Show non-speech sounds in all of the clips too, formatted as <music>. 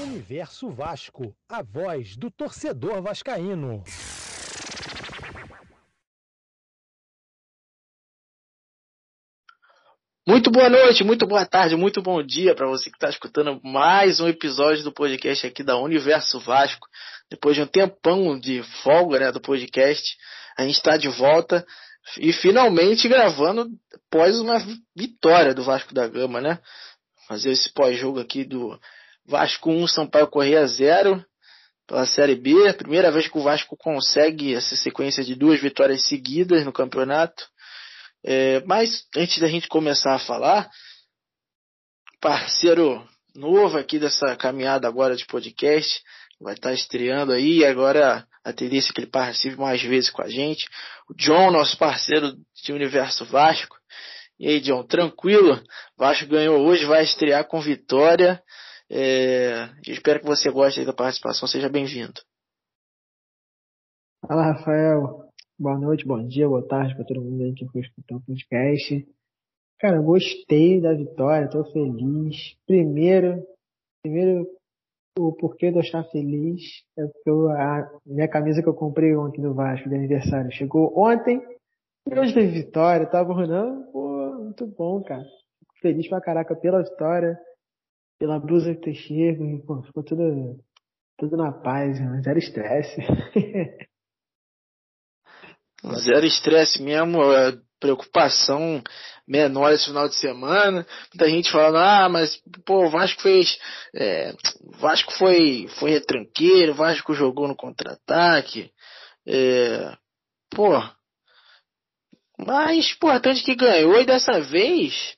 Universo Vasco, a voz do torcedor vascaíno. Muito boa noite, muito boa tarde, muito bom dia para você que está escutando mais um episódio do podcast aqui da Universo Vasco. Depois de um tempão de folga né, do podcast, a gente está de volta e finalmente gravando após uma vitória do Vasco da Gama, né? Fazer esse pós-jogo aqui do Vasco 1, Sampaio Correia 0 pela Série B. Primeira vez que o Vasco consegue essa sequência de duas vitórias seguidas no campeonato. É, mas antes da gente começar a falar, parceiro novo aqui dessa caminhada agora de podcast, vai estar estreando aí, agora a tendência é que ele participe mais vezes com a gente. O John, nosso parceiro de Universo Vasco. E aí, John, tranquilo? Vasco ganhou hoje, vai estrear com vitória. É, espero que você goste da participação, seja bem-vindo. Fala, Rafael. Boa noite, bom dia, boa tarde para todo mundo aí que foi escutar o podcast. Cara, gostei da vitória, tô feliz. Primeiro, primeiro o porquê de eu estar feliz é porque eu, a minha camisa que eu comprei ontem no Vasco de aniversário chegou ontem e hoje teve vitória, tava rolando, pô, muito bom, cara. Feliz pra caraca pela vitória, pela blusa que chego, e, pô, ficou tudo, tudo na paz, zero estresse. <laughs> Zero estresse mesmo, é, preocupação menor esse final de semana. Muita gente falando, ah, mas pô, o Vasco fez. É, Vasco foi, foi retranqueiro, Vasco jogou no contra-ataque. É, pô. Mas importante que ganhou e dessa vez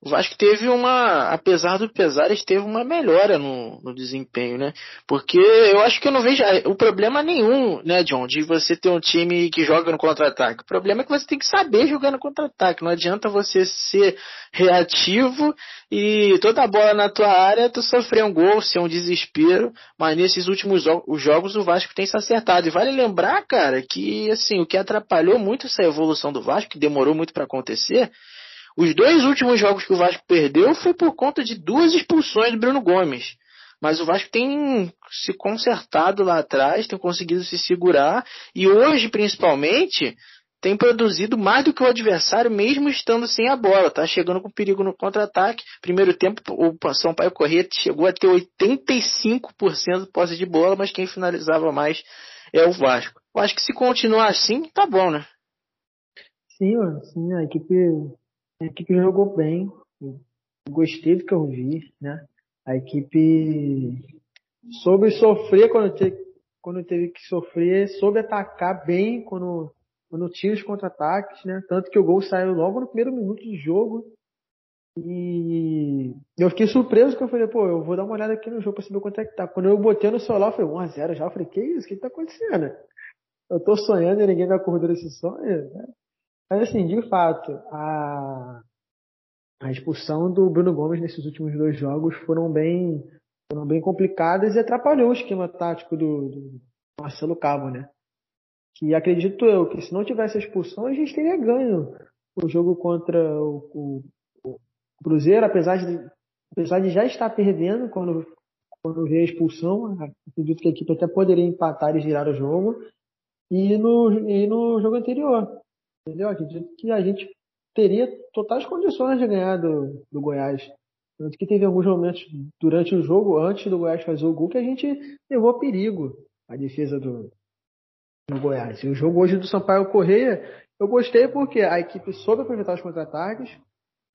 o Vasco teve uma, apesar do pesares, teve uma melhora no, no, desempenho, né? Porque eu acho que eu não vejo o problema nenhum, né, John, de você ter um time que joga no contra-ataque. O problema é que você tem que saber jogar no contra-ataque. Não adianta você ser reativo e toda a bola na tua área tu sofrer um gol, ser um desespero. Mas nesses últimos jogos o Vasco tem se acertado. E vale lembrar, cara, que assim, o que atrapalhou muito essa evolução do Vasco, que demorou muito para acontecer, os dois últimos jogos que o Vasco perdeu foi por conta de duas expulsões do Bruno Gomes. Mas o Vasco tem se consertado lá atrás, tem conseguido se segurar e hoje, principalmente, tem produzido mais do que o adversário, mesmo estando sem a bola. Tá chegando com perigo no contra-ataque. Primeiro tempo, o São Paulo Corrêa chegou a ter 85% de posse de bola, mas quem finalizava mais é o Vasco. Eu acho que se continuar assim, tá bom, né? Sim, sim, a equipe a equipe jogou bem, gostei do que eu vi, né? A equipe soube sofrer quando, te, quando teve que sofrer, soube atacar bem quando, quando tinha os contra-ataques, né? Tanto que o gol saiu logo no primeiro minuto de jogo. E eu fiquei surpreso que eu falei, pô, eu vou dar uma olhada aqui no jogo pra saber quanto é que tá. Quando eu botei no celular, foi 1x0 já. Eu falei, que isso? O que tá acontecendo? Eu tô sonhando e ninguém me acordou desse sonho. Né? Mas assim, de fato, a, a expulsão do Bruno Gomes nesses últimos dois jogos foram bem, foram bem complicadas e atrapalhou o esquema tático do, do Marcelo Cabo, né? Que acredito eu que se não tivesse a expulsão a gente teria ganho o jogo contra o, o, o Cruzeiro, apesar de, apesar de já estar perdendo quando, quando veio a expulsão, acredito que a equipe até poderia empatar e girar o jogo. E no, e no jogo anterior, Entendeu? Acredito que a gente teria totais condições de ganhar do, do Goiás. Tanto que teve alguns momentos durante o jogo, antes do Goiás fazer o gol, que a gente levou perigo a defesa do, do Goiás. E o jogo hoje do Sampaio Correia, eu gostei porque a equipe soube aproveitar os contra-ataques.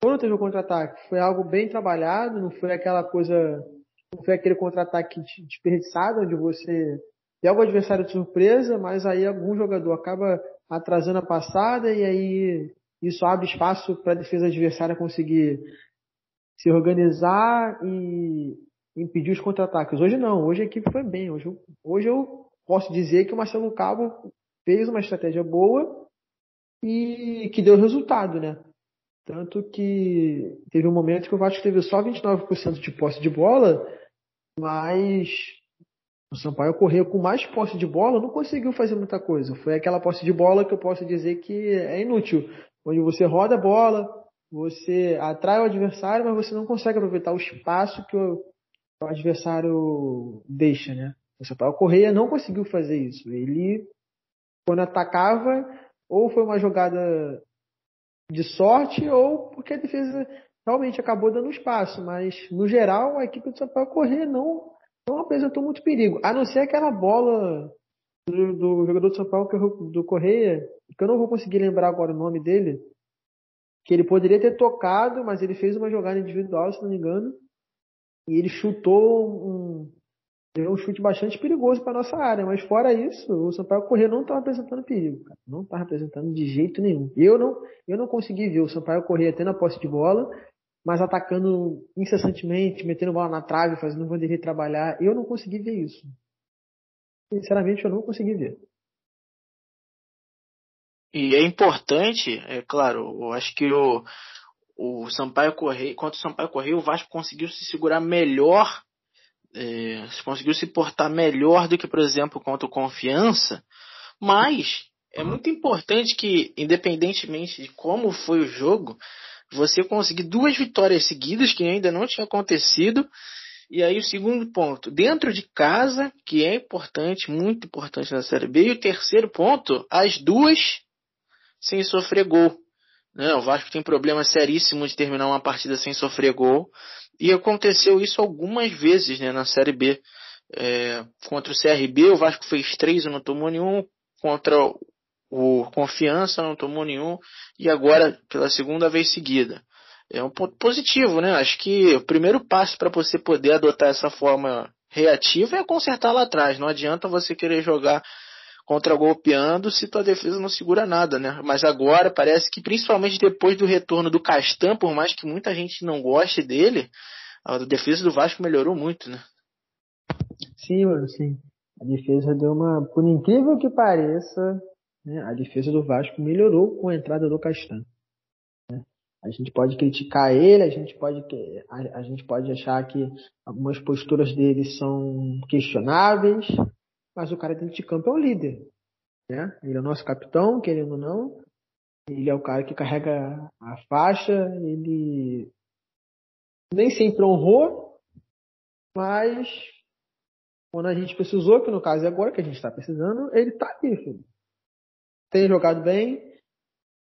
Quando teve o contra-ataque, foi algo bem trabalhado, não foi aquela coisa, não foi aquele contra-ataque desperdiçado, onde você pega o adversário de surpresa, mas aí algum jogador acaba atrasando a passada e aí isso abre espaço para a defesa adversária conseguir se organizar e impedir os contra-ataques. Hoje não, hoje a equipe foi bem. Hoje, hoje eu posso dizer que o Marcelo Cabo fez uma estratégia boa e que deu resultado, né? Tanto que teve um momento que o Vasco teve só 29% de posse de bola, mas o Sampaio correu com mais posse de bola, não conseguiu fazer muita coisa. Foi aquela posse de bola que eu posso dizer que é inútil, onde você roda a bola, você atrai o adversário, mas você não consegue aproveitar o espaço que o, adversário deixa, né? O Sampaio Correia não conseguiu fazer isso. Ele, quando atacava, ou foi uma jogada de sorte, ou porque a defesa realmente acabou dando espaço. Mas, no geral, a equipe do Sampaio Correia não, não apresentou muito perigo. A não ser aquela bola do, do jogador do São Paulo, do Correia, que eu não vou conseguir lembrar agora o nome dele, que ele poderia ter tocado, mas ele fez uma jogada individual, se não me engano, e ele chutou um, deu um chute bastante perigoso para nossa área, mas fora isso, o Sampaio Corrêa não estava apresentando perigo, cara. não estava apresentando de jeito nenhum. Eu não, eu não consegui ver o Sampaio Corrêa tendo a posse de bola, mas atacando incessantemente, metendo bola na trave, fazendo o Vanderlei trabalhar. Eu não consegui ver isso. Sinceramente, eu não consegui ver. E é importante, é claro, eu acho que o, o Sampaio Correia, contra o Sampaio Correia, o Vasco conseguiu se segurar melhor é, conseguiu se portar melhor do que, por exemplo, contra o Confiança, mas é muito importante que, independentemente de como foi o jogo, você conseguir duas vitórias seguidas, que ainda não tinha acontecido. E aí o segundo ponto, dentro de casa, que é importante, muito importante na Série B. E o terceiro ponto, as duas sem sofrer gol. Né? O Vasco tem problema seríssimo de terminar uma partida sem sofrer gol. E aconteceu isso algumas vezes né, na Série B. É, contra o CRB, o Vasco fez três e não tomou nenhum. Contra o Confiança, não tomou nenhum. E agora, pela segunda vez seguida. É um ponto positivo, né? Acho que o primeiro passo para você poder adotar essa forma reativa é consertar lá atrás. Não adianta você querer jogar contra golpeando se tua defesa não segura nada, né? Mas agora parece que principalmente depois do retorno do Castan, por mais que muita gente não goste dele, a defesa do Vasco melhorou muito, né? Sim, mano, sim. A defesa deu uma, por incrível que pareça, né, a defesa do Vasco melhorou com a entrada do Castan. Né? A gente pode criticar ele, a gente pode, a, a gente pode achar que algumas posturas dele são questionáveis, mas o cara dentro de campo é o líder. Né? Ele é o nosso capitão, querendo ou não. Ele é o cara que carrega a faixa, ele nem sempre honrou, mas quando a gente precisou, que no caso é agora que a gente está precisando, ele está aqui, filho. Tem jogado bem,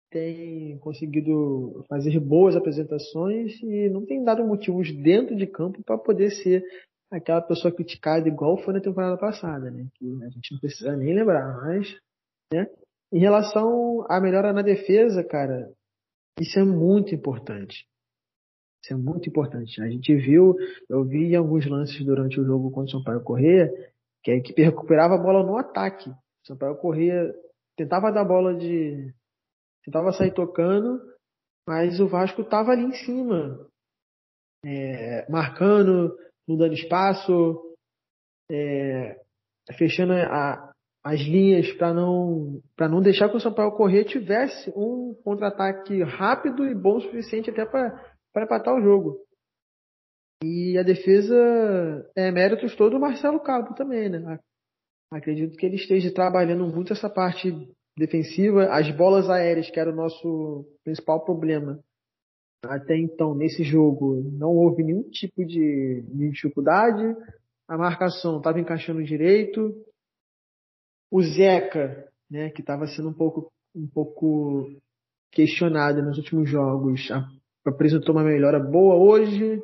tem conseguido fazer boas apresentações e não tem dado motivos dentro de campo para poder ser aquela pessoa criticada igual foi na temporada passada, né? Que a gente não precisa nem lembrar, mas, né? Em relação à melhora na defesa, cara, isso é muito importante. Isso é muito importante. A gente viu, eu vi alguns lances durante o jogo contra o Sampaio Corrêa, que a equipe recuperava a bola no ataque. O Sampaio Corrêa tentava dar bola de. tentava sair tocando, mas o Vasco estava ali em cima, é, marcando, não dando espaço, é, fechando a, as linhas para não, para não deixar que o São Paulo correr tivesse um contra-ataque rápido e bom o suficiente até para empatar o jogo. E a defesa é méritos todo do Marcelo Cabo também, né? Acredito que ele esteja trabalhando muito essa parte defensiva, as bolas aéreas, que era o nosso principal problema até então, nesse jogo, não houve nenhum tipo de, de dificuldade. A marcação estava encaixando direito. O Zeca, né, que estava sendo um pouco, um pouco questionado nos últimos jogos, apresentou uma melhora boa hoje.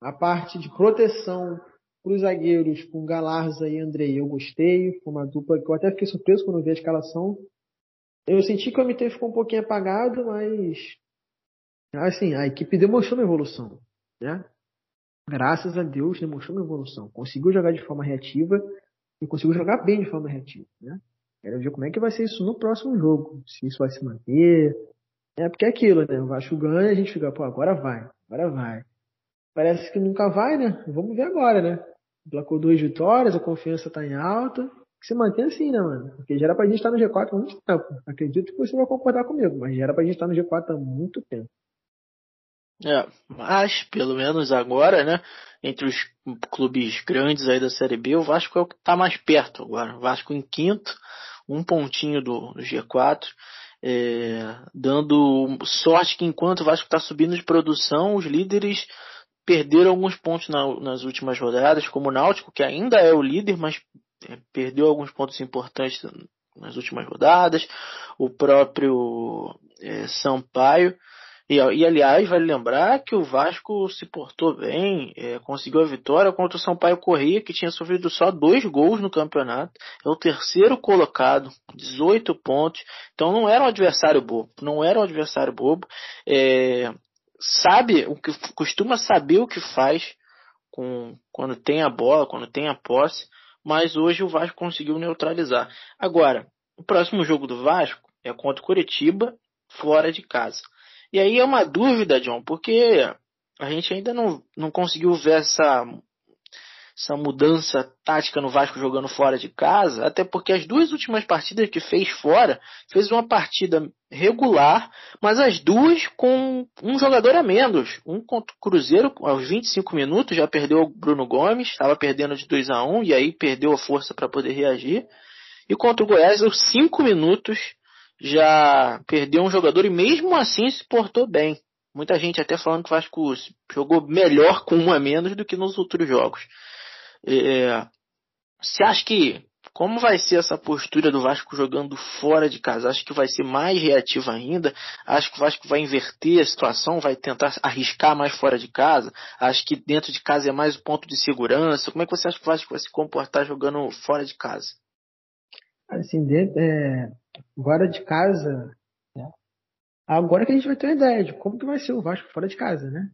A parte de proteção para os zagueiros com Galarza e Andrei, eu gostei. Foi uma dupla que eu até fiquei surpreso quando vi a escalação. Eu senti que o MT ficou um pouquinho apagado, mas assim, a equipe demonstrou uma evolução, né? Graças a Deus demonstrou uma evolução. Conseguiu jogar de forma reativa e conseguiu jogar bem de forma reativa, né? Quero ver como é que vai ser isso no próximo jogo. Se isso vai se manter. É porque é aquilo, né? O Vasco ganha, a gente fica, pô, agora vai, agora vai. Parece que nunca vai, né? Vamos ver agora, né? Placou duas vitórias, a confiança tá em alta. Que se mantém assim, né, mano? Porque já era pra gente estar no G4 há muito tempo. Acredito que você vai concordar comigo, mas já era pra gente estar no G4 há muito tempo. É, mas pelo menos agora, né, entre os clubes grandes aí da Série B, o Vasco é o que está mais perto agora. O Vasco em quinto, um pontinho do, do G4, é, dando sorte que enquanto o Vasco está subindo de produção, os líderes perderam alguns pontos na, nas últimas rodadas, como o Náutico, que ainda é o líder, mas é, perdeu alguns pontos importantes nas últimas rodadas, o próprio é, Sampaio. E, e, aliás, vale lembrar que o Vasco se portou bem, é, conseguiu a vitória contra o Sampaio Corrêa, que tinha sofrido só dois gols no campeonato. É o terceiro colocado, 18 pontos. Então não era um adversário bobo, não era um adversário bobo. É, sabe, o que costuma saber o que faz com, quando tem a bola, quando tem a posse mas hoje o Vasco conseguiu neutralizar. Agora, o próximo jogo do Vasco é contra o Curitiba, fora de casa. E aí é uma dúvida, John, porque a gente ainda não, não conseguiu ver essa essa mudança tática no Vasco jogando fora de casa, até porque as duas últimas partidas que fez fora, fez uma partida regular, mas as duas com um jogador a menos. Um contra o Cruzeiro, aos 25 minutos, já perdeu o Bruno Gomes, estava perdendo de 2 a 1 e aí perdeu a força para poder reagir. E contra o Goiás, aos 5 minutos, já perdeu um jogador e mesmo assim se portou bem. Muita gente até falando que o Vasco jogou melhor com um a menos do que nos outros jogos. É, você acha que como vai ser essa postura do Vasco jogando fora de casa? Acho que vai ser mais reativa ainda. Acho que o Vasco vai inverter a situação, vai tentar arriscar mais fora de casa. Acho que dentro de casa é mais o ponto de segurança. Como é que você acha que o Vasco vai se comportar jogando fora de casa? Assim, dentro, é, fora de casa, né? agora que a gente vai ter uma ideia de como que vai ser o Vasco fora de casa, né?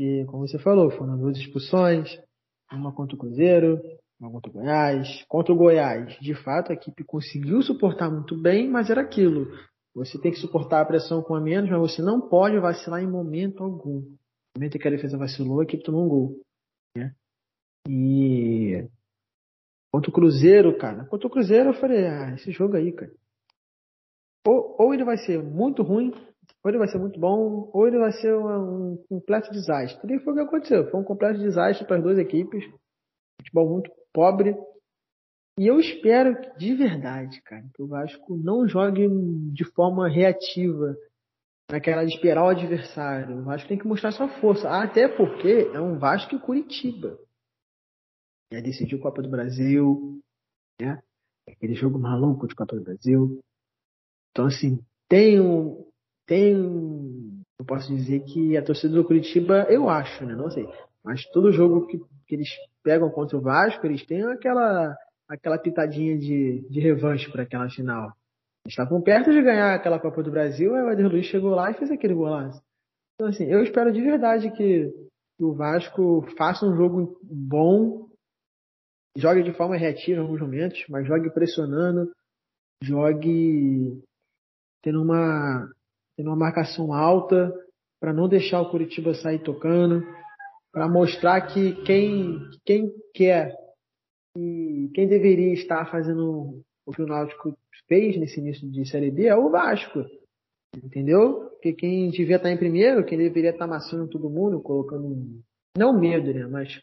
E como você falou, foram duas expulsões, uma contra o Cruzeiro, uma contra o Goiás. Contra o Goiás, de fato, a equipe conseguiu suportar muito bem, mas era aquilo. Você tem que suportar a pressão com a menos, mas você não pode vacilar em momento algum. No momento que a defesa vacilou, a equipe tomou um gol. Né? E contra o Cruzeiro, cara. Contra o Cruzeiro eu falei, ah, esse jogo aí, cara. Ou, ou ele vai ser muito ruim, ou ele vai ser muito bom, ou ele vai ser um, um completo desastre. E foi o que aconteceu. Foi um completo desastre para as duas equipes. Futebol muito pobre. E eu espero que, de verdade, cara, que o Vasco não jogue de forma reativa, naquela de esperar o adversário. O Vasco tem que mostrar sua força. Até porque é um Vasco e Curitiba. Já decidiu Copa do Brasil, né? Aquele jogo maluco de Copa do Brasil. Então, assim, tem um, tem, eu posso dizer que a torcida do Curitiba, eu acho, né? Não sei. Mas todo jogo que, que eles pegam contra o Vasco, eles têm aquela, aquela pitadinha de, de revanche para aquela final. Eles estavam perto de ganhar aquela Copa do Brasil, aí o Eder Luiz chegou lá e fez aquele golaço. Então, assim, eu espero de verdade que o Vasco faça um jogo bom, jogue de forma reativa em alguns momentos, mas jogue pressionando, jogue tendo uma tendo uma marcação alta para não deixar o Curitiba sair tocando, para mostrar que quem, quem quer e quem deveria estar fazendo o que o Náutico fez nesse início de Série B é o Vasco. Entendeu? Porque quem devia estar em primeiro, quem deveria estar amassando todo mundo, colocando, não medo, né? Mas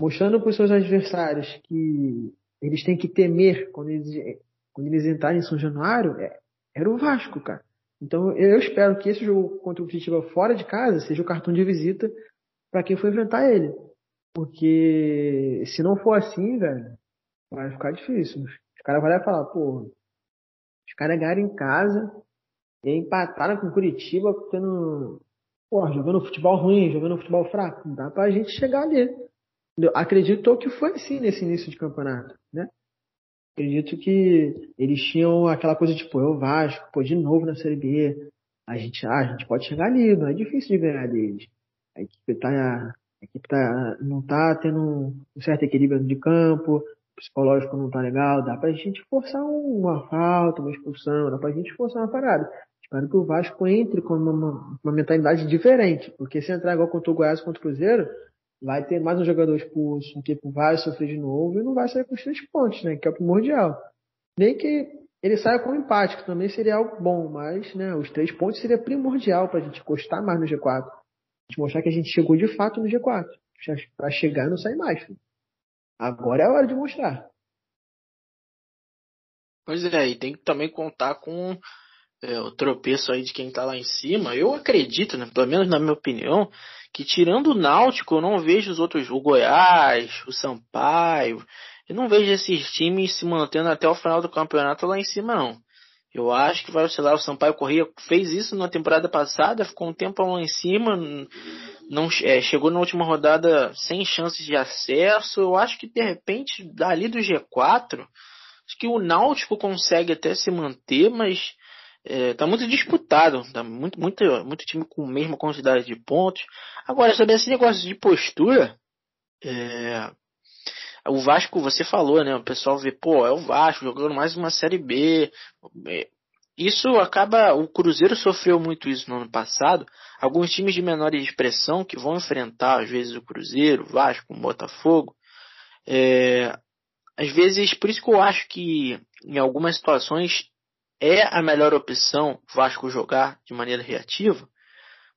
mostrando para os seus adversários que eles têm que temer quando eles, quando eles entrarem em São Januário, é, era o Vasco, cara. Então eu espero que esse jogo contra o Curitiba fora de casa seja o cartão de visita para quem for enfrentar ele. Porque se não for assim, velho, vai ficar difícil. Os caras vão falar, pô, os caras ganharam em casa e empataram com o Curitiba tendo, pô, jogando futebol ruim, jogando futebol fraco. Não dá pra gente chegar ali. Acredito que foi assim nesse início de campeonato, né? Acredito que eles tinham aquela coisa tipo, eu Vasco, pô, de novo na Série B. A gente, ah, a gente pode chegar ali, não é difícil de ganhar deles. A equipe tá, a equipe tá, não tá tendo um certo equilíbrio de campo, o psicológico não tá legal, dá pra gente forçar uma falta, uma expulsão, dá pra gente forçar uma parada. Espero que o Vasco entre com uma, uma mentalidade diferente, porque se entrar igual contra o Goiás contra o Cruzeiro, vai ter mais um jogador expulso, um tipo vai sofrer de novo e não vai sair com os três pontos, né? Que é o primordial. Nem que ele saia com um empate, que também seria algo bom, mas né, os três pontos seria primordial para a gente encostar mais no G4. A gente mostrar que a gente chegou de fato no G4. Para chegar não sair mais. Filho. Agora é a hora de mostrar. Pois é, e tem que também contar com é, o tropeço aí de quem tá lá em cima, eu acredito, né, pelo menos na minha opinião, que tirando o Náutico, eu não vejo os outros, o Goiás, o Sampaio, eu não vejo esses times se mantendo até o final do campeonato lá em cima, não. Eu acho que vai oscilar. O Sampaio Corrêa fez isso na temporada passada, ficou um tempo lá em cima, não é, chegou na última rodada sem chances de acesso. Eu acho que de repente, dali do G4, acho que o Náutico consegue até se manter, mas é, tá muito disputado, tá muito, muito, muito time com a mesma quantidade de pontos. Agora, sobre esse negócio de postura, é, o Vasco, você falou, né? O pessoal vê, pô, é o Vasco jogando mais uma Série B. É, isso acaba. O Cruzeiro sofreu muito isso no ano passado. Alguns times de menor expressão que vão enfrentar, às vezes, o Cruzeiro, o Vasco, o Botafogo. É, às vezes, por isso que eu acho que em algumas situações é a melhor opção Vasco jogar de maneira reativa.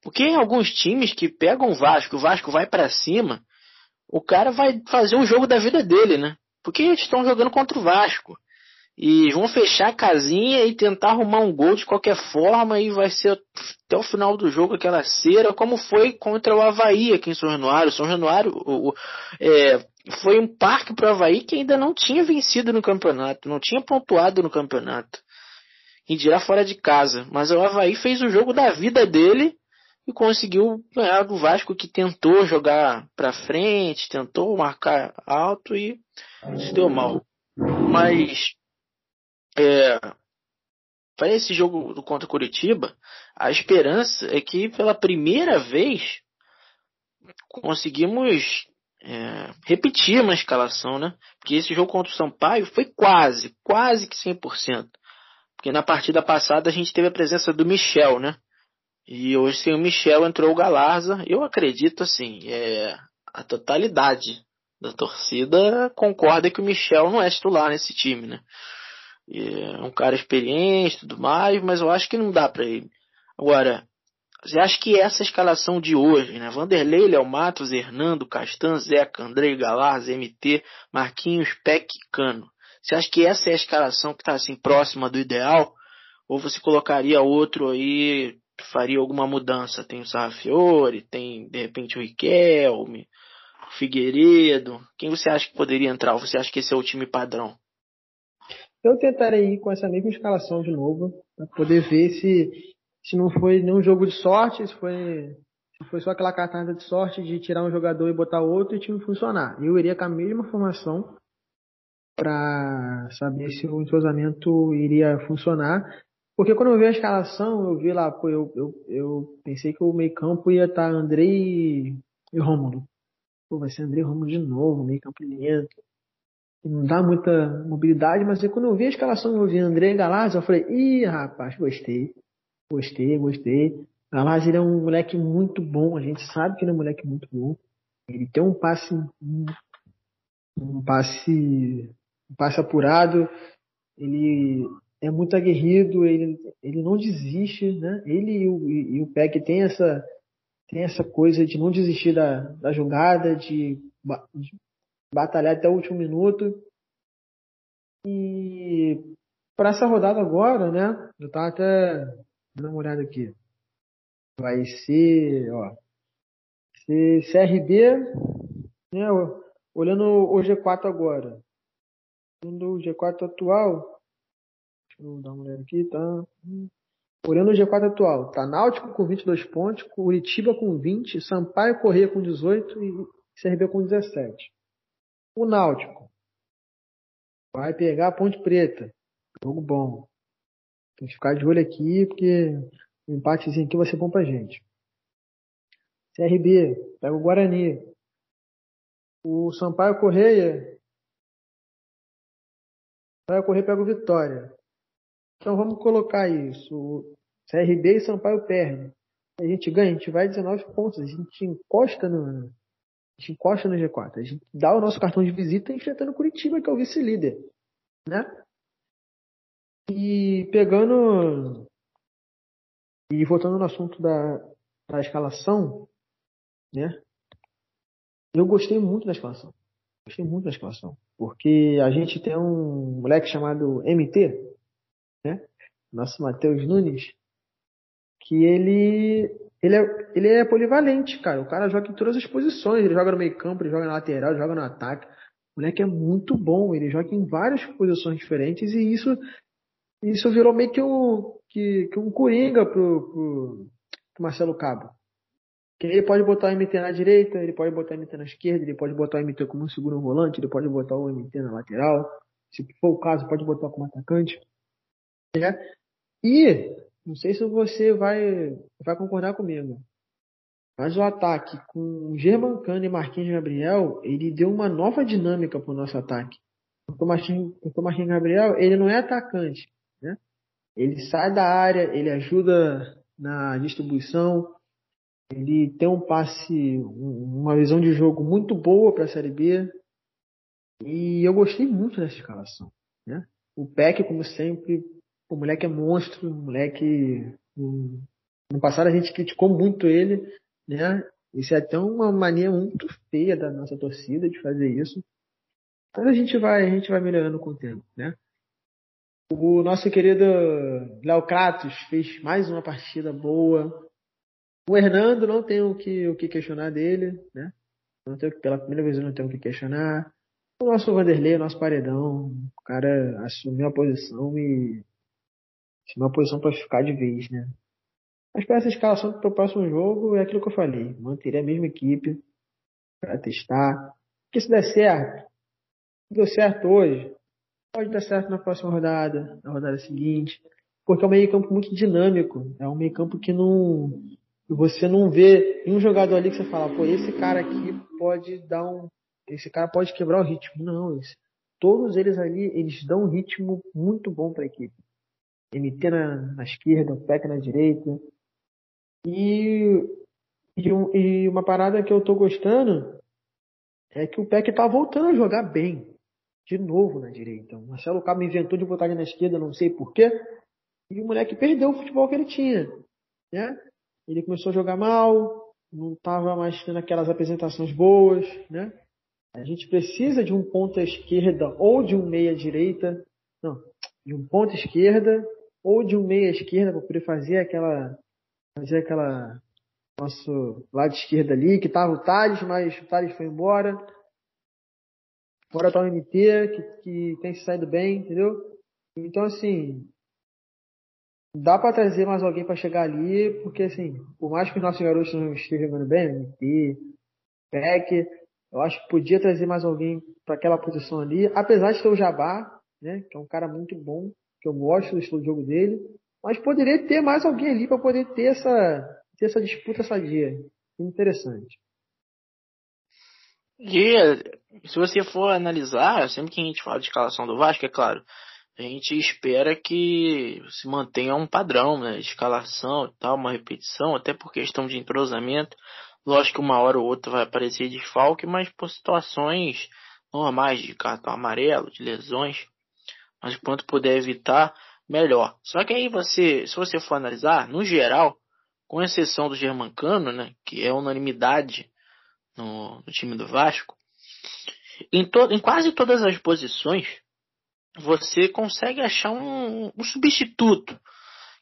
Porque em alguns times que pegam o Vasco, o Vasco vai para cima, o cara vai fazer o jogo da vida dele, né? Porque eles estão jogando contra o Vasco. E vão fechar a casinha e tentar arrumar um gol de qualquer forma e vai ser até o final do jogo aquela cera, como foi contra o Havaí aqui em São Januário. São Januário o, o, é, foi um parque para o Havaí que ainda não tinha vencido no campeonato, não tinha pontuado no campeonato. E dirá fora de casa. Mas o Havaí fez o jogo da vida dele e conseguiu ganhar do Vasco que tentou jogar para frente, tentou marcar alto e se deu mal. Mas é, para esse jogo contra Curitiba, a esperança é que pela primeira vez conseguimos é, repetir uma escalação, né? Porque esse jogo contra o Sampaio foi quase, quase que 100%. Porque na partida passada a gente teve a presença do Michel, né? E hoje sem o Michel entrou o Galarza. Eu acredito assim, é, a totalidade da torcida concorda que o Michel não é titular nesse time, né? É um cara experiente tudo mais, mas eu acho que não dá para ele. Agora, você acha que essa escalação de hoje, né? Vanderlei, Léo Matos, Hernando, Castan, Zeca, Andrei, Galarza, MT, Marquinhos, Peck Cano. Você acha que essa é a escalação que está assim próxima do ideal? Ou você colocaria outro aí faria alguma mudança. Tem o Sarrafiore, tem de repente o Riquelme, o Figueiredo. Quem você acha que poderia entrar? Ou você acha que esse é o time padrão? Eu tentarei ir com essa mesma escalação de novo, para poder ver se, se não foi nenhum jogo de sorte, se foi, se foi só aquela cartada de sorte de tirar um jogador e botar outro e o time funcionar. Eu iria com a mesma formação para saber se o entrosamento iria funcionar. Porque quando eu vi a escalação, eu vi lá, pô, eu, eu, eu pensei que o meio campo ia estar tá Andrei e Rômulo. Pô, vai ser Andrei e Rômulo de novo, meio campo lento. Não dá muita mobilidade, mas quando eu vi a escalação, eu vi André Galaz, eu falei, ih, rapaz, gostei. Gostei, gostei. Galaz, ele é um moleque muito bom, a gente sabe que ele é um moleque muito bom. Ele tem um passe, um passe, passe apurado, ele é muito aguerrido, ele, ele não desiste, né? Ele e o, e o Peck tem essa, tem essa coisa de não desistir da, da jogada, de, de batalhar até o último minuto. E para essa rodada agora, né? Eu tava até dando uma olhada aqui. Vai ser, ó, ser CRB, né? Olhando o G4 agora. Olhando o G4 atual, Deixa eu dar uma olhada aqui, tá? Olhando o G4 atual, tá Náutico com 22 pontos, Curitiba com 20, Sampaio Corrêa com 18 e CRB com 17. O Náutico vai pegar a Ponte Preta. Jogo bom. Tem que ficar de olho aqui, porque o um empatezinho aqui vai ser bom pra gente. CRB, pega o Guarani. O Sampaio Correia. Sampaio Correia pega o Vitória. Então vamos colocar isso. CRB e Sampaio perdem. A gente ganha, a gente vai 19 pontos. A gente encosta no, a gente encosta no G4. A gente dá o nosso cartão de visita enfrentando Curitiba, que é o vice-líder. Né? E pegando. E voltando no assunto da, da escalação, né? Eu gostei muito da escalação. Gostei muito da escalação. Porque a gente tem um moleque chamado MT, né? Nosso Matheus Nunes, que ele ele é, ele é polivalente, cara. O cara joga em todas as posições. Ele joga no meio campo, ele joga na lateral, ele joga no ataque. O moleque é muito bom. Ele joga em várias posições diferentes e isso, isso virou meio que um, que, que um coringa pro, pro, pro Marcelo Cabo. Ele pode botar o MT na direita, ele pode botar o MT na esquerda, ele pode botar o MT como um segundo volante, ele pode botar o MT na lateral. Se for o caso, pode botar como atacante. Né? E não sei se você vai, vai concordar comigo. Mas o ataque com Germancano e Marquinhos Gabriel, ele deu uma nova dinâmica para o nosso ataque. O Marquinhos, porque o Marquinhos Gabriel, ele não é atacante. Né? Ele sai da área, ele ajuda na distribuição, ele tem um passe, uma visão de jogo muito boa para a Série B. E eu gostei muito dessa escalação. Né? O Peck, como sempre, o moleque é monstro, o moleque. No passado a gente criticou muito ele, né? Isso é até uma mania muito feia da nossa torcida de fazer isso. Mas a gente vai, a gente vai melhorando com o tempo, né? O nosso querido Léo Kratos fez mais uma partida boa. O Hernando não tem o que, o que questionar dele, né? Não tem, pela primeira vez eu não tenho o que questionar. O nosso Vanderlei, o nosso paredão, o cara assumiu a posição e uma posição para ficar de vez, né? Mas para essa escalação para o próximo jogo é aquilo que eu falei. Manter a mesma equipe para testar. Porque se der certo, deu certo hoje, pode dar certo na próxima rodada, na rodada seguinte. Porque é um meio campo muito dinâmico. É um meio campo que não. Você não vê nenhum jogador ali que você fala, pô, esse cara aqui pode dar um. Esse cara pode quebrar o ritmo. Não, esse, todos eles ali, eles dão um ritmo muito bom para a equipe. MT na, na esquerda, PEC na direita. E, e, um, e, uma parada que eu tô gostando é que o PEC tá voltando a jogar bem. De novo na direita. O Marcelo Cabo inventou de botar ele na esquerda, não sei porquê. E o moleque perdeu o futebol que ele tinha. Né? Ele começou a jogar mal, não estava mais tendo aquelas apresentações boas. Né? A gente precisa de um ponta esquerda ou de um meia direita. Não, de um ponta esquerda ou de um meia esquerda para poder fazer aquela fazer aquela nosso lado esquerdo ali, que tava o Thales, mas o Thales foi embora. Fora tá o MT, que, que tem se saído bem, entendeu? Então, assim, dá para trazer mais alguém para chegar ali, porque, assim, por mais que os nossos garotos não estejam jogando bem, MT, Peck, eu acho que podia trazer mais alguém para aquela posição ali, apesar de ter o Jabá, né, que é um cara muito bom, que eu gosto do estilo de jogo dele, mas poderia ter mais alguém ali para poder ter essa, ter essa disputa sadia. Interessante. E se você for analisar, sempre que a gente fala de escalação do Vasco, é claro, a gente espera que se mantenha um padrão, né, escalação e tal, uma repetição, até por questão de entrosamento. Lógico que uma hora ou outra vai aparecer desfalque, mas por situações normais de cartão amarelo, de lesões, mas quanto puder evitar, melhor. Só que aí você, se você for analisar, no geral, com exceção do Germancano, né, que é unanimidade no, no time do Vasco, em, to, em quase todas as posições, você consegue achar um, um substituto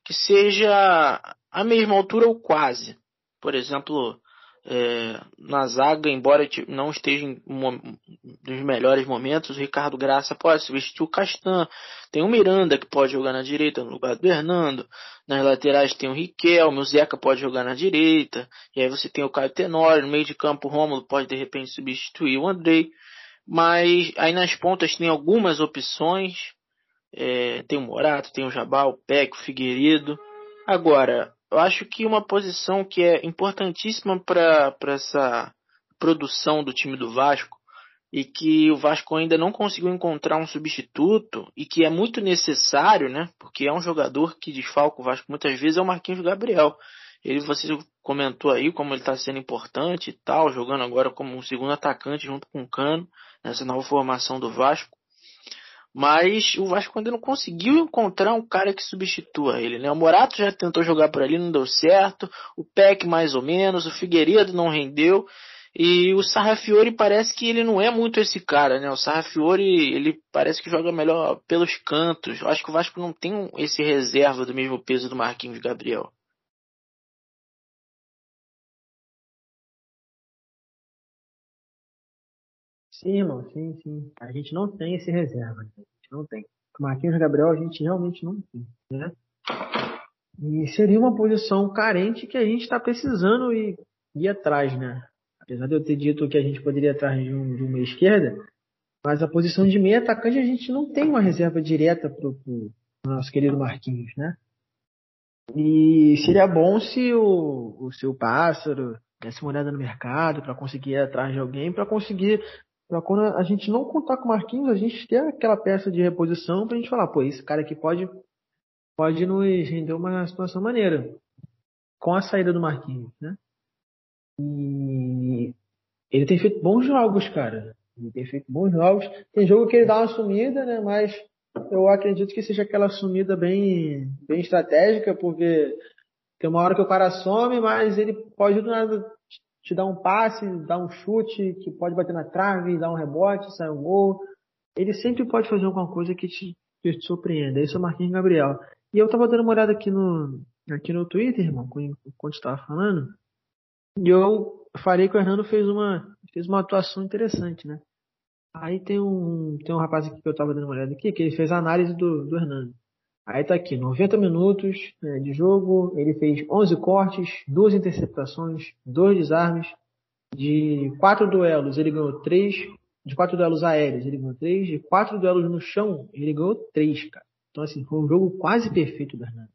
que seja a mesma altura ou quase. Por exemplo, é, na zaga, embora não esteja nos melhores momentos, o Ricardo Graça pode substituir o Castan. Tem o Miranda que pode jogar na direita no lugar do Hernando. Nas laterais tem o Riquelme, o Zeca pode jogar na direita. E aí você tem o Caio Tenório, no meio de campo o Rômulo pode de repente substituir o Andrei. Mas aí nas pontas tem algumas opções. É, tem o Morato, tem o Jabal, o Peck, o Figueiredo. Agora, eu acho que uma posição que é importantíssima para essa produção do time do Vasco e que o Vasco ainda não conseguiu encontrar um substituto e que é muito necessário, né? Porque é um jogador que desfalca o Vasco muitas vezes é o Marquinhos Gabriel. Ele você comentou aí como ele está sendo importante e tal, jogando agora como um segundo atacante junto com o Cano nessa nova formação do Vasco. Mas o Vasco ainda não conseguiu encontrar um cara que substitua ele, né? O Morato já tentou jogar por ali, não deu certo. O Peck mais ou menos, o Figueiredo não rendeu. E o Sarrafiori parece que ele não é muito esse cara, né? O Sarrafiori, ele parece que joga melhor pelos cantos. Eu acho que o Vasco não tem esse reserva do mesmo peso do Marquinhos Gabriel. Sim, irmão, sim, sim. A gente não tem esse reserva. Né? A gente não tem. Marquinhos Gabriel a gente realmente não tem, né? E seria uma posição carente que a gente está precisando e ir atrás, né? Apesar de eu ter dito que a gente poderia ir atrás de um, de uma esquerda, mas a posição de meia atacante a gente não tem uma reserva direta para o nosso querido Marquinhos, né? E seria bom se o, o seu pássaro desse uma olhada no mercado para conseguir ir atrás de alguém, para conseguir, para quando a gente não contar com o Marquinhos, a gente ter aquela peça de reposição para a gente falar, pô, esse cara aqui pode, pode nos render uma situação maneira com a saída do Marquinhos, né? E ele tem feito bons jogos, cara. Ele tem feito bons jogos. Tem jogo que ele dá uma sumida, né? Mas eu acredito que seja aquela sumida bem, bem estratégica, porque tem uma hora que o cara some, mas ele pode do nada te dar um passe, dar um chute, que pode bater na trave, dar um rebote, sair um gol. Ele sempre pode fazer alguma coisa que te, que te surpreenda. Esse é o Marquinhos Gabriel. E eu tava dando uma olhada aqui no, aqui no Twitter, irmão, quando estava falando. E eu falei que o Hernando fez uma, fez uma atuação interessante, né? Aí tem um, tem um rapaz aqui que eu tava dando uma olhada aqui, que ele fez a análise do, do Hernando. Aí tá aqui, 90 minutos né, de jogo, ele fez 11 cortes, duas interceptações, dois desarmes, de quatro duelos ele ganhou três, de quatro duelos aéreos ele ganhou três, de quatro duelos no chão ele ganhou três, cara. Então assim, foi um jogo quase perfeito do Hernando.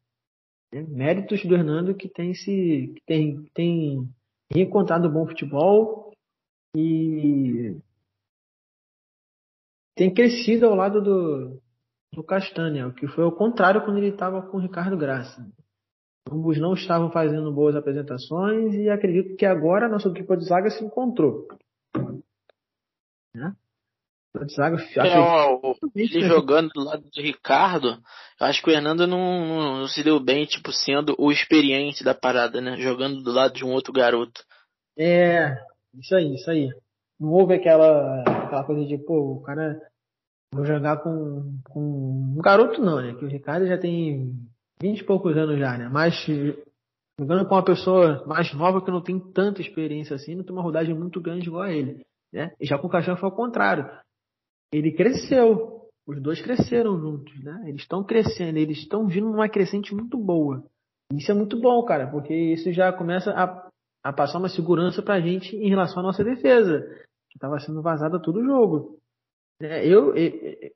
Né? Méritos do Hernando que tem se, que tem, tem reencontrado bom futebol e tem crescido ao lado do, do Castanha, o que foi ao contrário quando ele estava com o Ricardo Graça. Ambos não estavam fazendo boas apresentações e acredito que agora a nossa equipe de zaga se encontrou. Né? De zaga, é, ó, ele jogando do lado do Ricardo, eu acho que o Hernando não, não, não, se deu bem, tipo, sendo o experiente da parada, né? Jogando do lado de um outro garoto. É, isso aí, isso aí. Não houve aquela, aquela coisa de, pô, o cara. Vou jogar com, com um garoto não, né? Que o Ricardo já tem vinte e poucos anos já, né? Mas jogando com uma pessoa mais nova que não tem tanta experiência assim, não tem uma rodagem muito grande igual a ele. Né? E já com o Caixão foi ao contrário. Ele cresceu. Os dois cresceram juntos, né? Eles estão crescendo, eles estão vindo numa crescente muito boa. Isso é muito bom, cara, porque isso já começa a, a passar uma segurança pra gente em relação à nossa defesa que estava sendo vazada todo o jogo. É, eu, eu,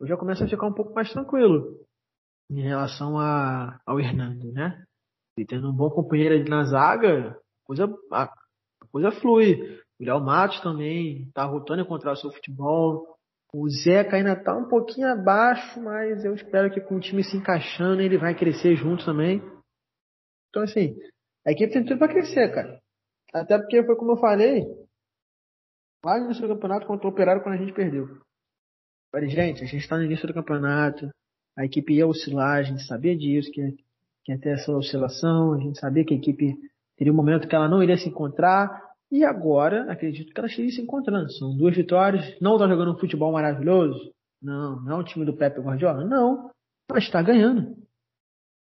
eu, já começo a ficar um pouco mais tranquilo em relação a, ao Hernando, né? E tendo um bom companheiro na zaga, coisa, a, coisa flui. O Léo Matos também tá voltando a encontrar o seu futebol. O Zeca ainda tá um pouquinho abaixo, mas eu espero que com o time se encaixando ele vai crescer junto também. Então, assim, a equipe tem tudo para crescer, cara. Até porque foi como eu falei, lá no início do campeonato contra o Operário quando a gente perdeu. Falei, gente, a gente está no início do campeonato, a equipe ia oscilar, a gente sabia disso, que, que ia ter essa oscilação, a gente sabia que a equipe teria um momento que ela não iria se encontrar, e agora acredito que ela esteja se encontrando. São duas vitórias, não está jogando um futebol maravilhoso, não, não é o time do Pepe Guardiola, não, mas está ganhando.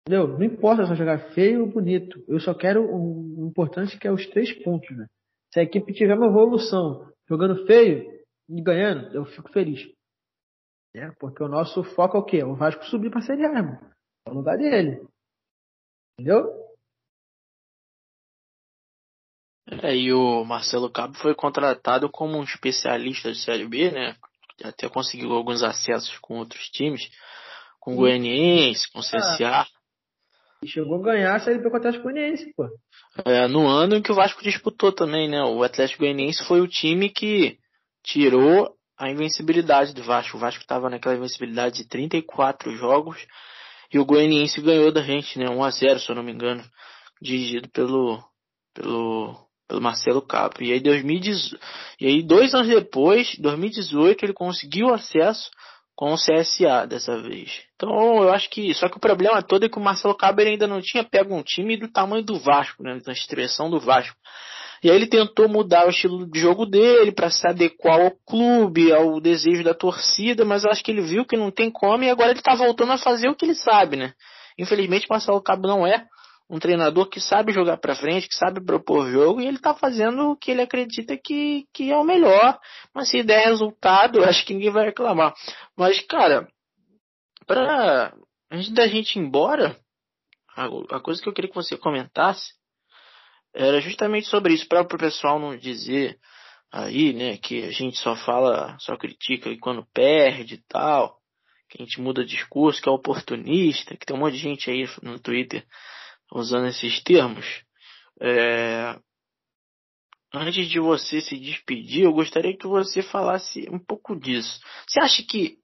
Entendeu? Não importa se jogar feio ou bonito. Eu só quero o, o importante que é os três pontos, né? Se a equipe tiver uma evolução jogando feio e ganhando, eu fico feliz. É, porque o nosso foco é o quê? É o Vasco subir para a Série A, irmão. É o lugar dele. Entendeu? É, e o Marcelo Cabo foi contratado como um especialista de Série B, né? Até conseguiu alguns acessos com outros times, com o Goianiense, com o CSA. E chegou a ganhar a Série B com o Atlético Goianiense, pô. É, no ano em que o Vasco disputou também, né? O Atlético Goianiense foi o time que tirou a invencibilidade do Vasco. O Vasco estava naquela invencibilidade de 34 jogos e o Goianiense ganhou da gente, né? 1 a 0, se eu não me engano, dirigido pelo pelo pelo Marcelo Capo. E aí 2018, e aí dois anos depois, 2018, ele conseguiu acesso com o CSA dessa vez. Então eu acho que. Só que o problema todo é que o Marcelo Cabo ainda não tinha pego um time do tamanho do Vasco, né? Da expressão do Vasco. E aí ele tentou mudar o estilo de jogo dele para se adequar ao clube, ao desejo da torcida, mas eu acho que ele viu que não tem como e agora ele tá voltando a fazer o que ele sabe, né? Infelizmente o Marcelo Cabo não é um treinador que sabe jogar para frente, que sabe propor jogo, e ele está fazendo o que ele acredita que, que é o melhor. Mas se der resultado, acho que ninguém vai reclamar. Mas, cara, para antes da gente ir embora, a, a, coisa que eu queria que você comentasse era justamente sobre isso, para o pessoal não dizer aí, né, que a gente só fala, só critica quando perde e tal, que a gente muda discurso, que é oportunista, que tem um monte de gente aí no Twitter usando esses termos. É... Antes de você se despedir, eu gostaria que você falasse um pouco disso. Você acha que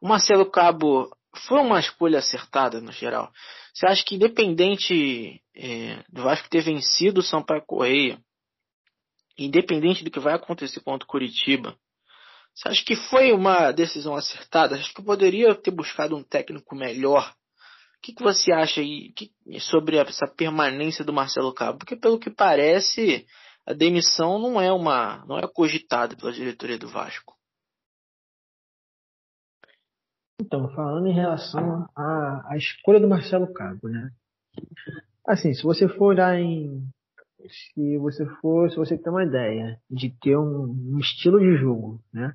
o Marcelo Cabo foi uma escolha acertada no geral? Você acha que independente é, do Vasco ter vencido o Sampaio Correia, independente do que vai acontecer contra o Curitiba, você acha que foi uma decisão acertada? Acho que poderia ter buscado um técnico melhor que, que você acha aí que, sobre essa permanência do Marcelo Cabo? Porque pelo que parece, a demissão não é uma não é cogitada pela diretoria do Vasco. Então, falando em relação à, à escolha do Marcelo Cabo, né? Assim, se você for olhar em se você for, se você tem uma ideia de ter um, um estilo de jogo, né?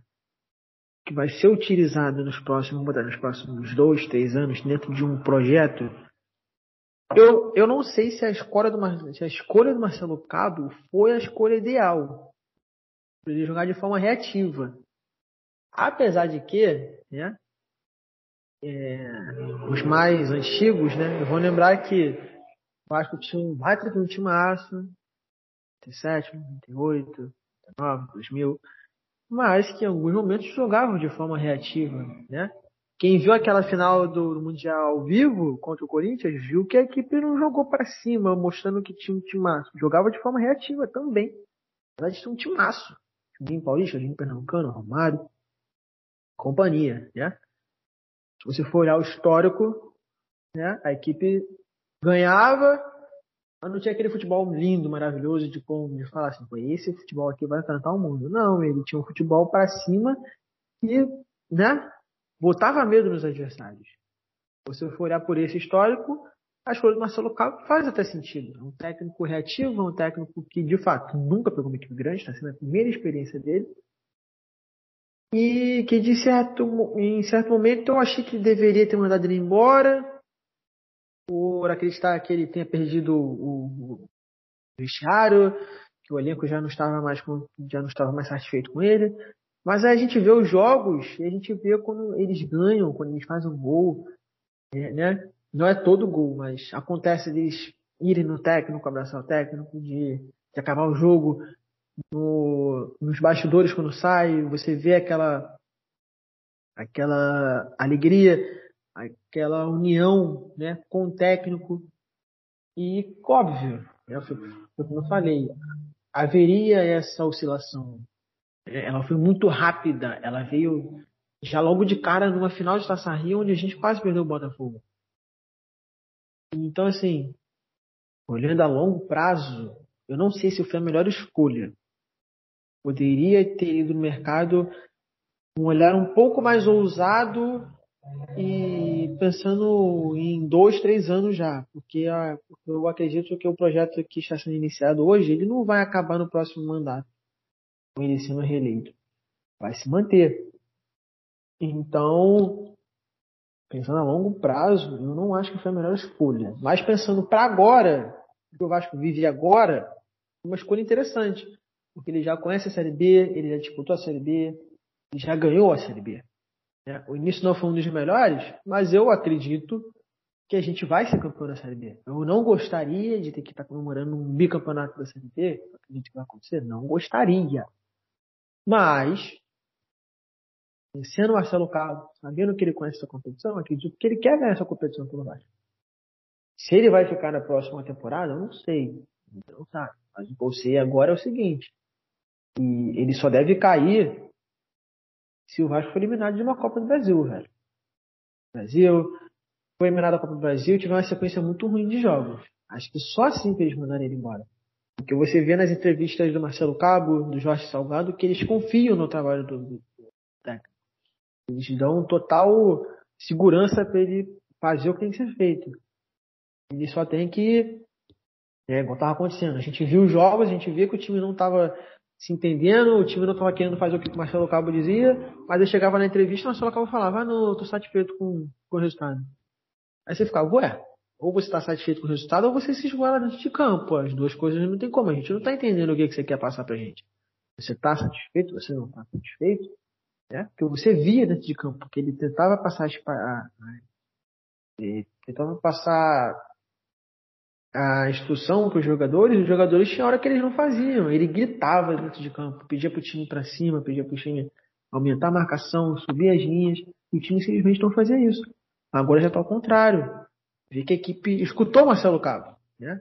Que vai ser utilizado nos próximos, nos próximos dois, três anos dentro de um projeto, eu, eu não sei se a, escolha do, a escolha do Marcelo Cabo foi a escolha ideal para ele jogar de forma reativa. Apesar de que, né, é, os mais antigos, né, vão lembrar que o Vasco tinha um baita de um timaço, 97, 98, 99, 2000, mas que em alguns momentos jogavam de forma reativa, né? Quem viu aquela final do Mundial ao vivo contra o Corinthians viu que a equipe não jogou para cima, mostrando que tinha um timaço. Jogava de forma reativa também. Verdade, tinha um timaço. Juninho Paulista, Juninho Pernambucano, Romário, companhia, né? Se você for olhar o histórico, né? A equipe ganhava, mas não tinha aquele futebol lindo, maravilhoso, de como de falar assim, esse futebol aqui vai cantar o mundo. Não, ele tinha um futebol para cima e, né, botava medo nos adversários. Se você for olhar por esse histórico, a escolha do Marcelo Cabo faz até sentido. É um técnico reativo, é um técnico que, de fato, nunca pegou uma equipe grande, está sendo a primeira experiência dele. E que, de certo, em certo momento, eu achei que deveria ter mandado ele embora, por acreditar que ele tenha perdido o, o vestiário, que o elenco já não estava mais com, já não estava mais satisfeito com ele. Mas aí a gente vê os jogos e a gente vê quando eles ganham, quando eles fazem um gol, é, né? Não é todo gol, mas acontece deles irem no técnico, abraçar o técnico, de, de acabar o jogo no, nos bastidores quando sai, você vê aquela aquela alegria aquela união né, com o técnico. E, óbvio, né, como eu falei, haveria essa oscilação. Ela foi muito rápida, ela veio já logo de cara numa final de Taça Rio, onde a gente quase perdeu o Botafogo. Então, assim, olhando a longo prazo, eu não sei se foi a melhor escolha. Poderia ter ido no mercado um olhar um pouco mais ousado e pensando em dois, três anos já, porque eu acredito que o projeto que está sendo iniciado hoje, ele não vai acabar no próximo mandato, com ele sendo reeleito. Vai se manter. Então, pensando a longo prazo, eu não acho que foi a melhor escolha. Mas pensando para agora, o que o Vasco vive agora, uma escolha interessante. Porque ele já conhece a Série B, ele já disputou a Série B, ele já ganhou a Série B. É, o início não foi um dos melhores, mas eu acredito que a gente vai ser campeão da Série B. Eu não gostaria de ter que estar comemorando um bicampeonato da Série B. Acredito que vai acontecer? Não gostaria. Mas, sendo Marcelo Carlos, sabendo que ele conhece essa competição, acredito que ele quer ganhar essa competição pelo Vasco. Se ele vai ficar na próxima temporada, eu não sei. Não sabe. Mas o que eu sei agora é o seguinte. E ele só deve cair se o Vasco foi eliminado de uma Copa do Brasil, velho. Brasil foi eliminado da Copa do Brasil e tiver uma sequência muito ruim de jogos. Acho que só assim que eles mandaram ele embora. Porque você vê nas entrevistas do Marcelo Cabo, do Jorge Salgado, que eles confiam no trabalho do, técnico. Eles dão total segurança para ele fazer o que tem que ser feito. Ele só tem que É, igual tava acontecendo. A gente viu os jogos, a gente via que o time não tava se entendendo, o time não estava querendo fazer o que o Marcelo Cabo dizia, mas eu chegava na entrevista e o Marcelo Cabo falava, ah, não, eu tô satisfeito com, com o resultado. Aí você ficava, ué, ou você está satisfeito com o resultado ou você se esgoela dentro de campo. As duas coisas não tem como, a gente não está entendendo o que, que você quer passar pra gente. Você está satisfeito, você não está satisfeito, né? Porque você via dentro de campo, porque ele tentava passar a, a, a tentava passar a instrução para os jogadores, os jogadores tinha hora que eles não faziam. Ele gritava dentro de campo, pedia para o time para cima, pedia para o time aumentar a marcação, subir as linhas, e o time simplesmente não fazia isso. Agora já está ao contrário. Vê que a equipe escutou Marcelo Cabo, né?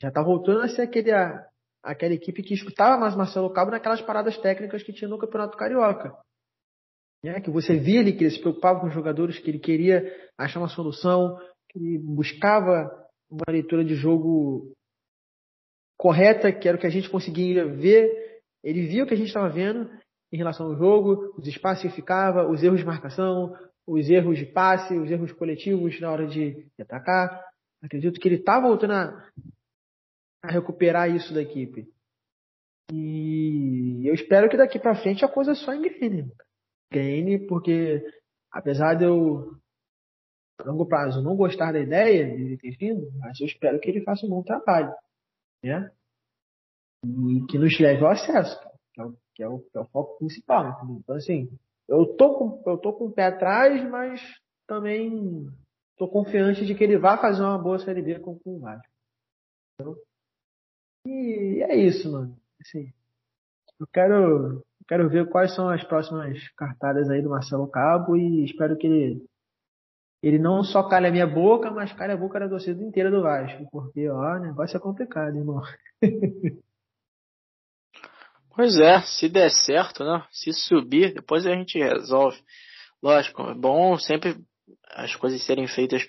Já está voltando a ser aquele, a, aquela equipe que escutava mais Marcelo Cabo naquelas paradas técnicas que tinha no Campeonato Carioca. Né? Que você via ali que ele se preocupava com os jogadores, que ele queria achar uma solução, que ele buscava uma leitura de jogo correta, que era o que a gente conseguia ver. Ele via o que a gente estava vendo em relação ao jogo, os espaços que ficava, os erros de marcação, os erros de passe, os erros coletivos na hora de, atacar. Acredito que ele está voltando a, a, recuperar isso da equipe. E eu espero que daqui para frente a coisa só engrene. Engrene, porque apesar de eu longo prazo não gostar da ideia de ter vindo, mas eu espero que ele faça um bom trabalho, né? E que nos leve ao acesso, que é o, que é o, que é o foco principal. Então, assim, eu tô, com, eu tô com o pé atrás, mas também tô confiante de que ele vai fazer uma boa Série B com, com o Vasco. Então, e é isso, mano. Assim, eu quero, eu quero ver quais são as próximas cartadas aí do Marcelo Cabo e espero que ele ele não só calha a minha boca, mas calha a boca da torcida inteira do Vasco. Porque, ó, o negócio é complicado, irmão. <laughs> Pois é, se der certo, né? Se subir, depois a gente resolve. Lógico, é bom sempre as coisas serem feitas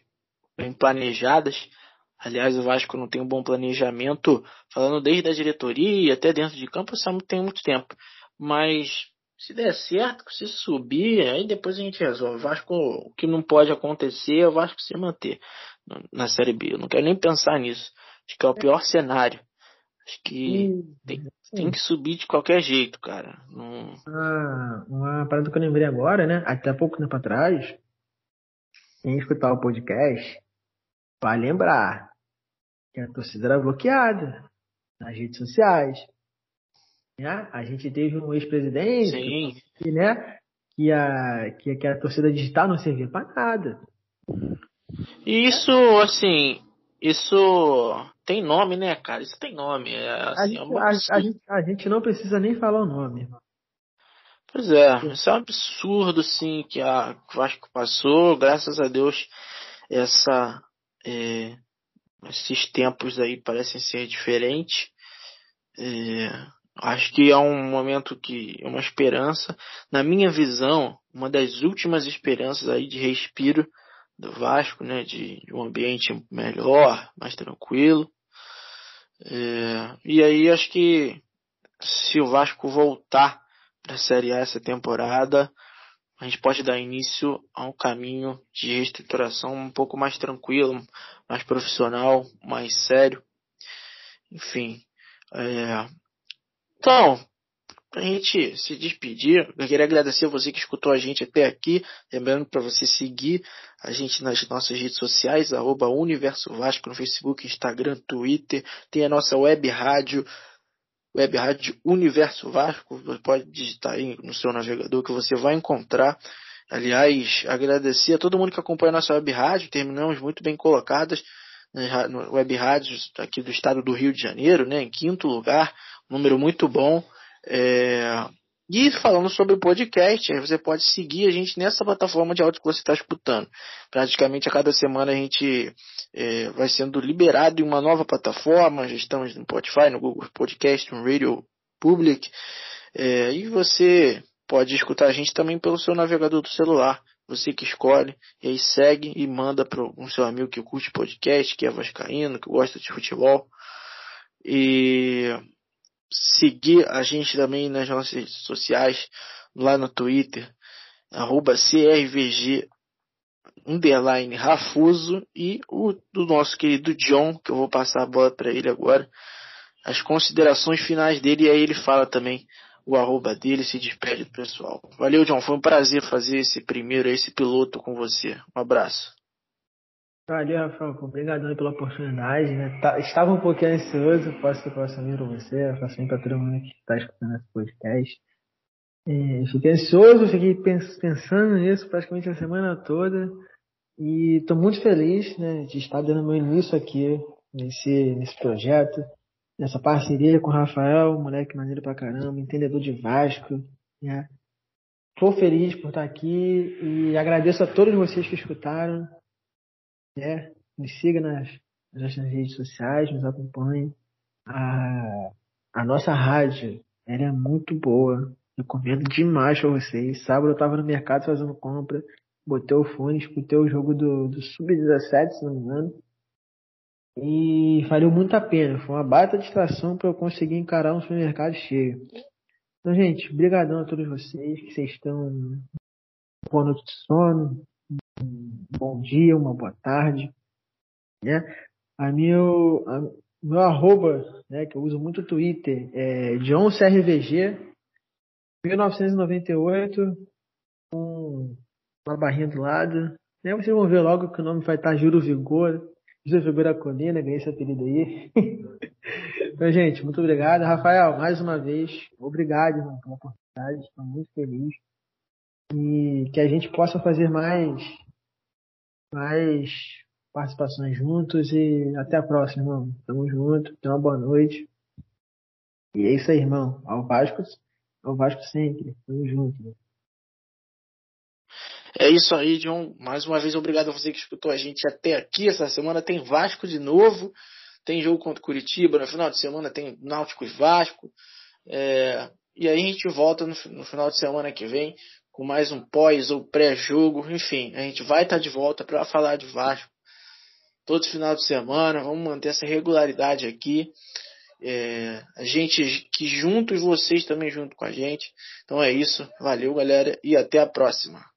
bem planejadas. Aliás, o Vasco não tem um bom planejamento, falando desde a diretoria até dentro de campo, isso tem muito tempo. Mas se der certo, se subir, aí depois a gente resolve. Vasco, o que não pode acontecer é o Vasco se manter na Série B. Eu não quero nem pensar nisso. Acho que é o pior cenário. Acho que tem, tem, que subir de qualquer jeito, cara. Não... Ah, uma parada que eu lembrei agora, né? Até pouco tempo atrás, quem escutar o podcast vai lembrar que a torcida era bloqueada nas redes sociais. Né? A gente teve um ex-presidente que, né, que, a, que, que a torcida digital não servia para nada. E isso, assim, isso tem nome, né, cara? Isso tem nome. É, assim, a, gente, é a, a, gente, a, gente, não precisa nem falar o nome. Pois é, isso é um absurdo, sim, que a Vasco passou. Graças a Deus, essa, é, esses tempos aí parecem ser diferentes. É, Acho que é um momento que é uma esperança, na minha visão, uma das últimas esperanças aí de respiro do Vasco, né, de, de um ambiente melhor, mais tranquilo. É, e aí acho que se o Vasco voltar para a Série A essa temporada, a gente pode dar início a um caminho de reestruturação um pouco mais tranquilo, mais profissional, mais sério. Enfim, é, então, a gente se despedir, eu queria agradecer a você que escutou a gente até aqui. Lembrando para você seguir a gente nas nossas redes sociais, arroba Universo Vasco no Facebook, Instagram, Twitter. Tem a nossa web rádio, web rádio Universo Vasco. Você pode digitar aí no seu navegador que você vai encontrar. Aliás, agradecer a todo mundo que acompanha a nossa web rádio. Terminamos muito bem colocadas web rádios aqui do estado do Rio de Janeiro, né, em quinto lugar, número muito bom. É... E falando sobre o podcast, você pode seguir a gente nessa plataforma de áudio que você está escutando. Praticamente a cada semana a gente é, vai sendo liberado em uma nova plataforma. Já estamos no Spotify, no Google Podcast, no Radio Public. É, e você pode escutar a gente também pelo seu navegador do celular. Você que escolhe, e aí segue e manda para um seu amigo que curte podcast, que é vascaíno, que gosta de futebol. E seguir a gente também nas nossas redes sociais, lá no Twitter, arroba CRVG underline Rafuso e o do nosso querido John, que eu vou passar a bola para ele agora. As considerações finais dele e aí ele fala também o arroba dele se despede do pessoal. Valeu, John. Foi um prazer fazer esse primeiro, esse piloto com você. Um abraço. Valeu, Rafael. Obrigado pela oportunidade. Né? Tá, estava um pouquinho ansioso. Posso, vir para você, vir para todo mundo que está escutando esse podcast. É, fiquei ansioso, fiquei pensando nisso praticamente a semana toda. E estou muito feliz né, de estar dando meu início aqui nesse, nesse projeto nessa parceria com o Rafael, moleque maneiro pra caramba, entendedor de Vasco, né? Tô feliz por estar aqui e agradeço a todos vocês que escutaram, né? Me siga nas, nas redes sociais, nos acompanhem. A, a nossa rádio, ela é muito boa. Recomendo demais pra vocês. Sábado eu tava no mercado fazendo compra, botei o fone, escutei o jogo do, do Sub-17, se não me engano. E valeu muito a pena. Foi uma baita distração para eu conseguir encarar um supermercado cheio. Então, gente, brigadão a todos vocês que vocês estão boa noite de sono, bom dia, uma boa tarde, né? A meu, a, meu arroba, né, que eu uso muito o Twitter, é JohnCRVG 1998 com uma barrinha do lado. Né? Vocês vão ver logo que o nome vai estar Juro Vigor. José Figueira Colina, ganhei esse apelido aí. <laughs> então, gente, muito obrigado. Rafael, mais uma vez, obrigado pela oportunidade. Estou muito feliz. E que a gente possa fazer mais, mais participações juntos. E até a próxima, irmão. Tamo junto. Tenha uma boa noite. E é isso aí, irmão. Ao Vasco, ao Vasco sempre. Tamo junto. Irmão. É isso aí, John. Mais uma vez, obrigado a você que escutou a gente até aqui. Essa semana tem Vasco de novo. Tem jogo contra Curitiba. No final de semana tem Náutico e Vasco. É... E aí a gente volta no, no, final de semana que vem com mais um pós ou pré-jogo. Enfim, a gente vai estar de volta para falar de Vasco todo final de semana. Vamos manter essa regularidade aqui. É, a gente que juntos, vocês também junto com a gente. Então é isso. Valeu, galera, e até a próxima.